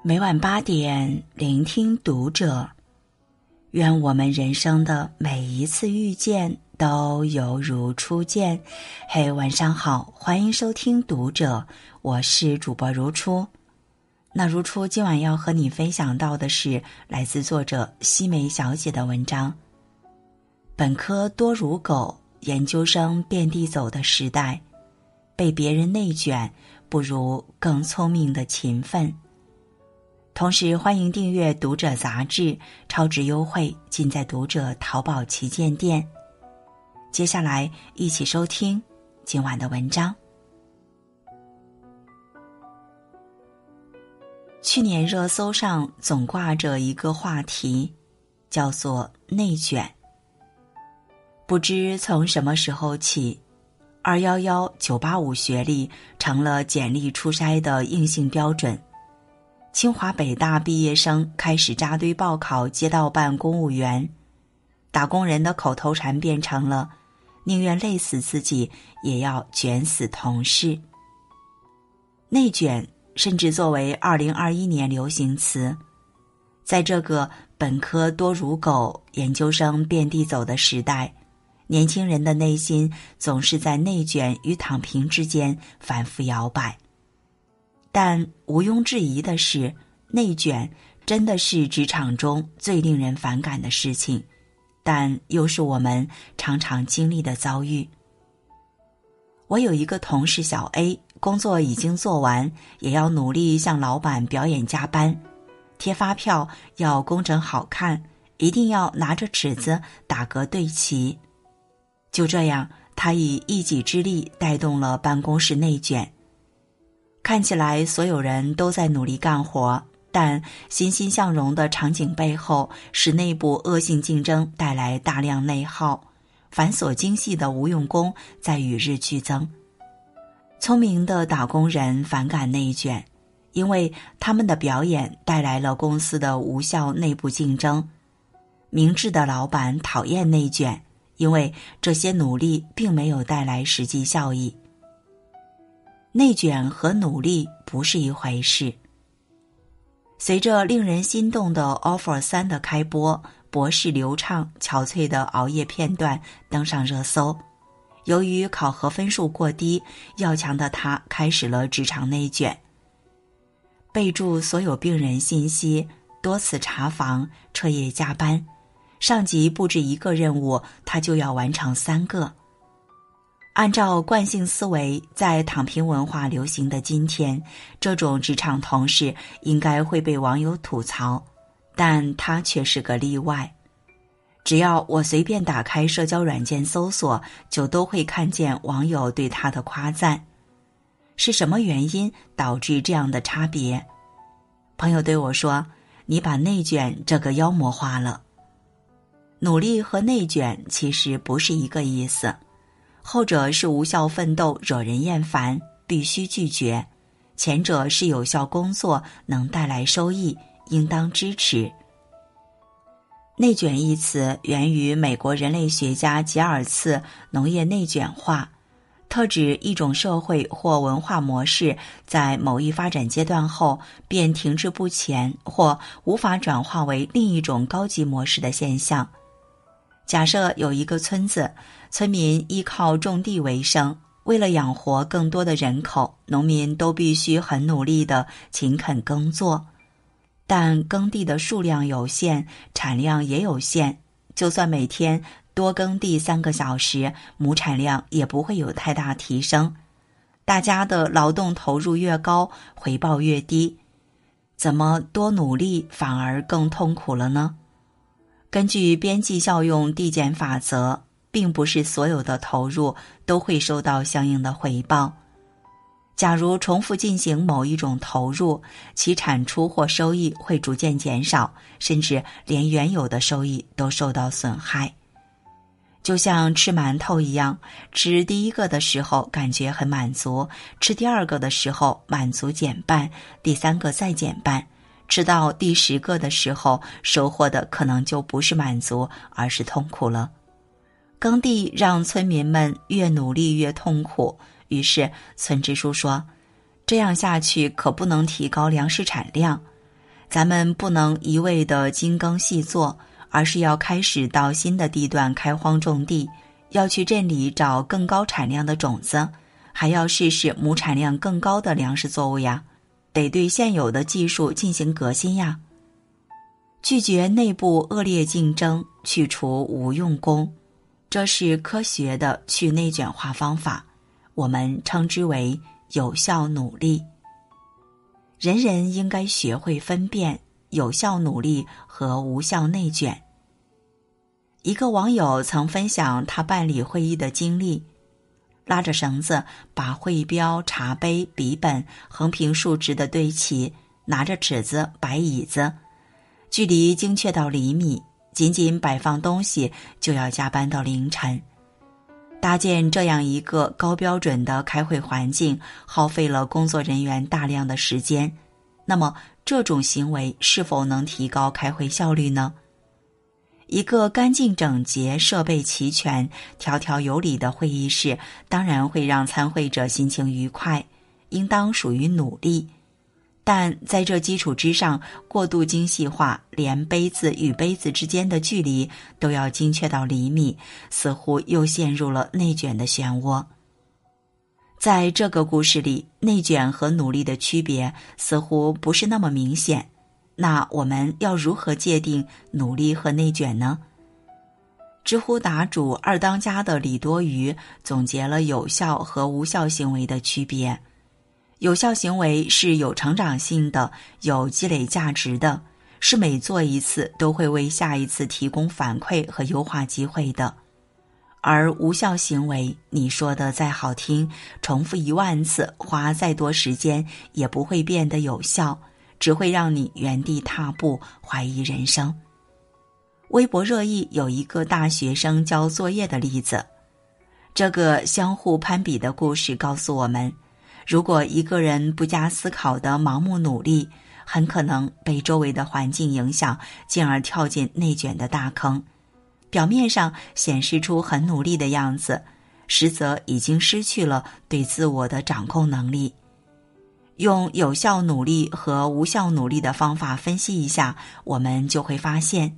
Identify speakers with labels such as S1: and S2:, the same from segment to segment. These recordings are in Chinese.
S1: 每晚八点，聆听读者。愿我们人生的每一次遇见都犹如初见。嘿，晚上好，欢迎收听读者，我是主播如初。那如初今晚要和你分享到的是来自作者西梅小姐的文章。本科多如狗，研究生遍地走的时代，被别人内卷，不如更聪明的勤奋。同时，欢迎订阅《读者》杂志，超值优惠尽在《读者》淘宝旗舰店。接下来，一起收听今晚的文章。去年热搜上总挂着一个话题，叫做“内卷”。不知从什么时候起，“二幺幺”“九八五”学历成了简历初筛的硬性标准。清华北大毕业生开始扎堆报考街道办公务员，打工人的口头禅变成了“宁愿累死自己，也要卷死同事”。内卷甚至作为二零二一年流行词，在这个本科多如狗、研究生遍地走的时代，年轻人的内心总是在内卷与躺平之间反复摇摆。但毋庸置疑的是，内卷真的是职场中最令人反感的事情，但又是我们常常经历的遭遇。我有一个同事小 A，工作已经做完，也要努力向老板表演加班，贴发票要工整好看，一定要拿着尺子打个对齐。就这样，他以一己之力带动了办公室内卷。看起来所有人都在努力干活，但欣欣向荣的场景背后是内部恶性竞争带来大量内耗，繁琐精细的无用功在与日俱增。聪明的打工人反感内卷，因为他们的表演带来了公司的无效内部竞争；明智的老板讨厌内卷，因为这些努力并没有带来实际效益。内卷和努力不是一回事。随着令人心动的 offer 三的开播，博士流畅憔悴的熬夜片段登上热搜。由于考核分数过低，要强的他开始了职场内卷。备注所有病人信息，多次查房，彻夜加班，上级布置一个任务，他就要完成三个。按照惯性思维，在躺平文化流行的今天，这种职场同事应该会被网友吐槽，但他却是个例外。只要我随便打开社交软件搜索，就都会看见网友对他的夸赞。是什么原因导致这样的差别？朋友对我说：“你把内卷这个妖魔化了。”努力和内卷其实不是一个意思。后者是无效奋斗，惹人厌烦，必须拒绝；前者是有效工作，能带来收益，应当支持。内卷一词源于美国人类学家吉尔茨农业内卷化，特指一种社会或文化模式在某一发展阶段后便停滞不前，或无法转化为另一种高级模式的现象。假设有一个村子，村民依靠种地为生。为了养活更多的人口，农民都必须很努力的勤恳耕作。但耕地的数量有限，产量也有限。就算每天多耕地三个小时，亩产量也不会有太大提升。大家的劳动投入越高，回报越低，怎么多努力反而更痛苦了呢？根据边际效用递减法则，并不是所有的投入都会收到相应的回报。假如重复进行某一种投入，其产出或收益会逐渐减少，甚至连原有的收益都受到损害。就像吃馒头一样，吃第一个的时候感觉很满足，吃第二个的时候满足减半，第三个再减半。吃到第十个的时候，收获的可能就不是满足，而是痛苦了。耕地让村民们越努力越痛苦，于是村支书说：“这样下去可不能提高粮食产量。咱们不能一味的精耕细作，而是要开始到新的地段开荒种地，要去镇里找更高产量的种子，还要试试亩产量更高的粮食作物呀。得对现有的技术进行革新呀。拒绝内部恶劣竞争，去除无用功，这是科学的去内卷化方法，我们称之为有效努力。人人应该学会分辨有效努力和无效内卷。一个网友曾分享他办理会议的经历：拉着绳子把会标、茶杯、笔本横平竖直的堆齐，拿着尺子摆椅子，距离精确到厘米，仅仅摆放东西就要加班到凌晨。搭建这样一个高标准的开会环境，耗费了工作人员大量的时间。那么，这种行为是否能提高开会效率呢？一个干净整洁、设备齐全、条条有理的会议室，当然会让参会者心情愉快，应当属于努力。但在这基础之上，过度精细化，连杯子与杯子之间的距离都要精确到厘米，似乎又陷入了内卷的漩涡。在这个故事里，内卷和努力的区别似乎不是那么明显。那我们要如何界定努力和内卷呢？知乎答主二当家的李多鱼总结了有效和无效行为的区别。有效行为是有成长性的、有积累价值的，是每做一次都会为下一次提供反馈和优化机会的；而无效行为，你说的再好听，重复一万次，花再多时间，也不会变得有效，只会让你原地踏步，怀疑人生。微博热议有一个大学生交作业的例子，这个相互攀比的故事告诉我们。如果一个人不加思考的盲目努力，很可能被周围的环境影响，进而跳进内卷的大坑。表面上显示出很努力的样子，实则已经失去了对自我的掌控能力。用有效努力和无效努力的方法分析一下，我们就会发现，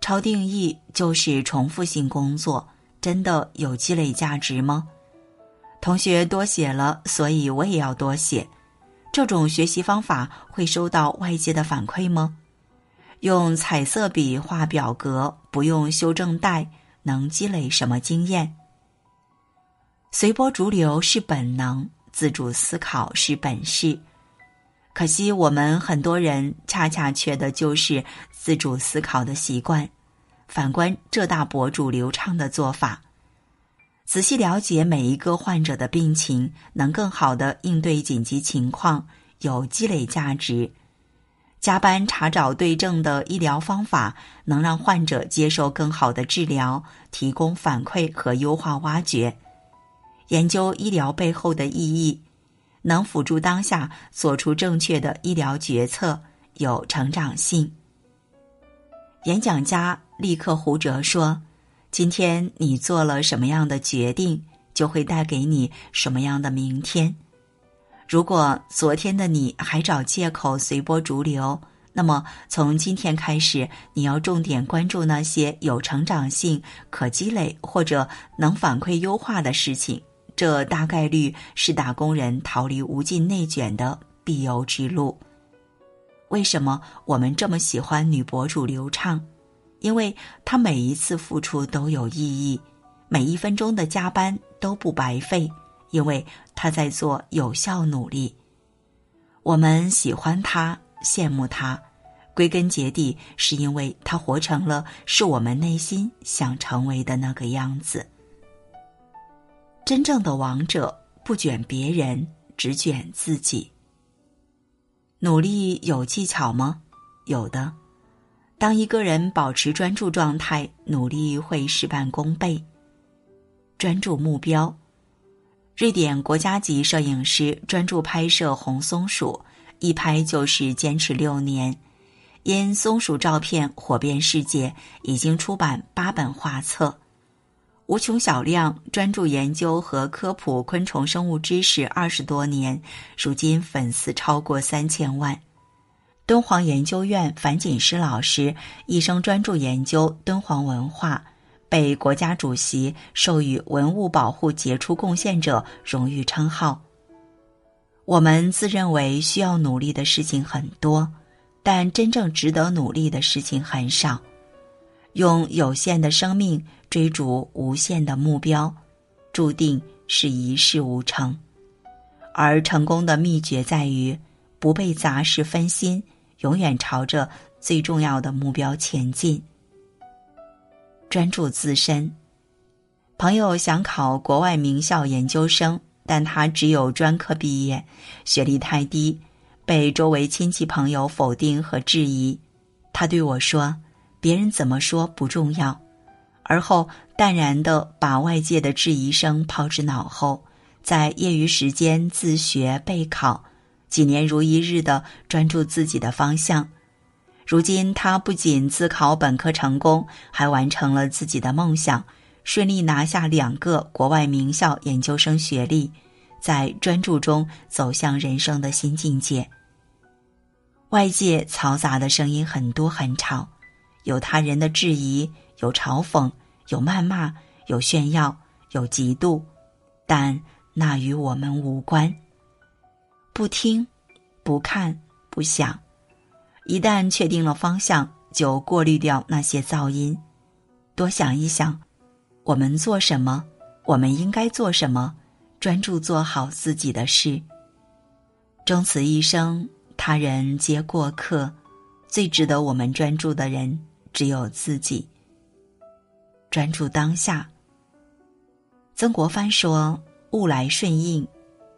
S1: 超定义就是重复性工作，真的有积累价值吗？同学多写了，所以我也要多写。这种学习方法会收到外界的反馈吗？用彩色笔画表格，不用修正带，能积累什么经验？随波逐流是本能，自主思考是本事。可惜我们很多人恰恰缺的就是自主思考的习惯。反观浙大博主流畅的做法。仔细了解每一个患者的病情，能更好的应对紧急情况，有积累价值。加班查找对症的医疗方法，能让患者接受更好的治疗，提供反馈和优化挖掘。研究医疗背后的意义，能辅助当下做出正确的医疗决策，有成长性。演讲家立克胡哲说。今天你做了什么样的决定，就会带给你什么样的明天。如果昨天的你还找借口随波逐流，那么从今天开始，你要重点关注那些有成长性、可积累或者能反馈优化的事情。这大概率是打工人逃离无尽内卷的必由之路。为什么我们这么喜欢女博主刘畅？因为她每一次付出都有意义，每一分钟的加班都不白费，因为她在做有效努力。我们喜欢她，羡慕她，归根结底是因为她活成了是我们内心想成为的那个样子。真正的王者不卷别人，只卷自己。努力有技巧吗？有的。当一个人保持专注状态，努力会事半功倍。专注目标，瑞典国家级摄影师专注拍摄红松鼠，一拍就是坚持六年，因松鼠照片火遍世界，已经出版八本画册。无穷小亮专注研究和科普昆虫生物知识二十多年，如今粉丝超过三千万。敦煌研究院樊锦诗老师一生专注研究敦煌文化，被国家主席授予文物保护杰出贡献者荣誉称号。我们自认为需要努力的事情很多，但真正值得努力的事情很少。用有限的生命追逐无限的目标，注定是一事无成。而成功的秘诀在于不被杂事分心。永远朝着最重要的目标前进，专注自身。朋友想考国外名校研究生，但他只有专科毕业，学历太低，被周围亲戚朋友否定和质疑。他对我说：“别人怎么说不重要。”而后淡然的把外界的质疑声抛之脑后，在业余时间自学备考。几年如一日的专注自己的方向，如今他不仅自考本科成功，还完成了自己的梦想，顺利拿下两个国外名校研究生学历，在专注中走向人生的新境界。外界嘈杂的声音很多很吵，有他人的质疑，有嘲讽，有谩骂，有炫耀，有嫉妒，但那与我们无关。不听，不看，不想。一旦确定了方向，就过滤掉那些噪音，多想一想，我们做什么，我们应该做什么，专注做好自己的事。终此一生，他人皆过客，最值得我们专注的人只有自己。专注当下。曾国藩说：“物来顺应，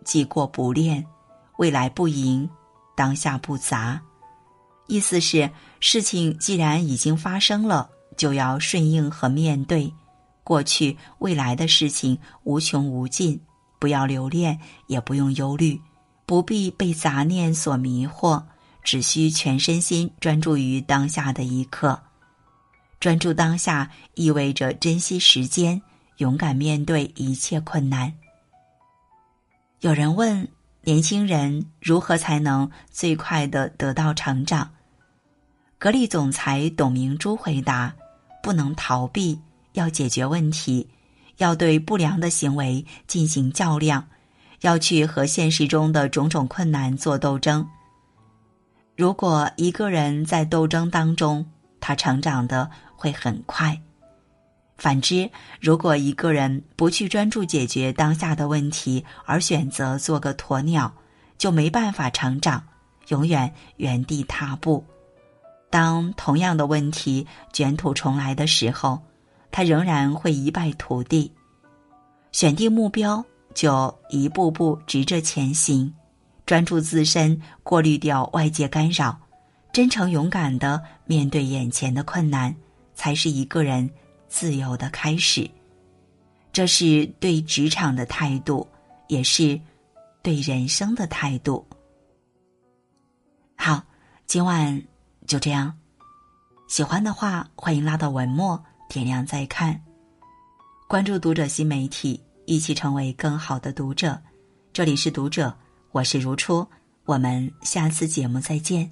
S1: 既过不恋。”未来不迎，当下不杂，意思是事情既然已经发生了，就要顺应和面对。过去、未来的事情无穷无尽，不要留恋，也不用忧虑，不必被杂念所迷惑，只需全身心专注于当下的一刻。专注当下，意味着珍惜时间，勇敢面对一切困难。有人问。年轻人如何才能最快的得到成长？格力总裁董明珠回答：不能逃避，要解决问题，要对不良的行为进行较量，要去和现实中的种种困难做斗争。如果一个人在斗争当中，他成长的会很快。反之，如果一个人不去专注解决当下的问题，而选择做个鸵鸟，就没办法成长，永远原地踏步。当同样的问题卷土重来的时候，他仍然会一败涂地。选定目标，就一步步直着前行，专注自身，过滤掉外界干扰，真诚勇敢的面对眼前的困难，才是一个人。自由的开始，这是对职场的态度，也是对人生的态度。好，今晚就这样。喜欢的话，欢迎拉到文末点亮再看，关注读者新媒体，一起成为更好的读者。这里是读者，我是如初，我们下次节目再见。